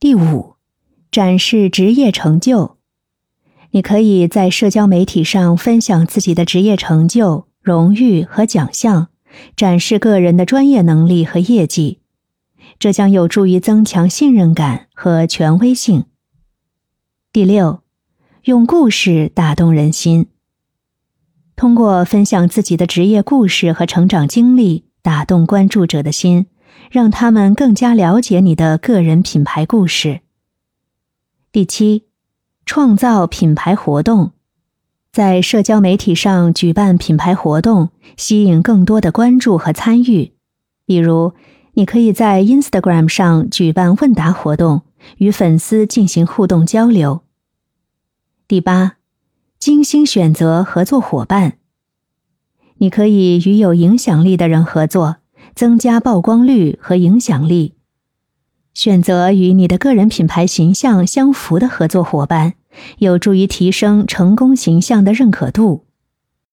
第五，展示职业成就。你可以在社交媒体上分享自己的职业成就、荣誉和奖项，展示个人的专业能力和业绩，这将有助于增强信任感和权威性。第六，用故事打动人心。通过分享自己的职业故事和成长经历，打动关注者的心。让他们更加了解你的个人品牌故事。第七，创造品牌活动，在社交媒体上举办品牌活动，吸引更多的关注和参与。比如，你可以在 Instagram 上举办问答活动，与粉丝进行互动交流。第八，精心选择合作伙伴，你可以与有影响力的人合作。增加曝光率和影响力，选择与你的个人品牌形象相符的合作伙伴，有助于提升成功形象的认可度。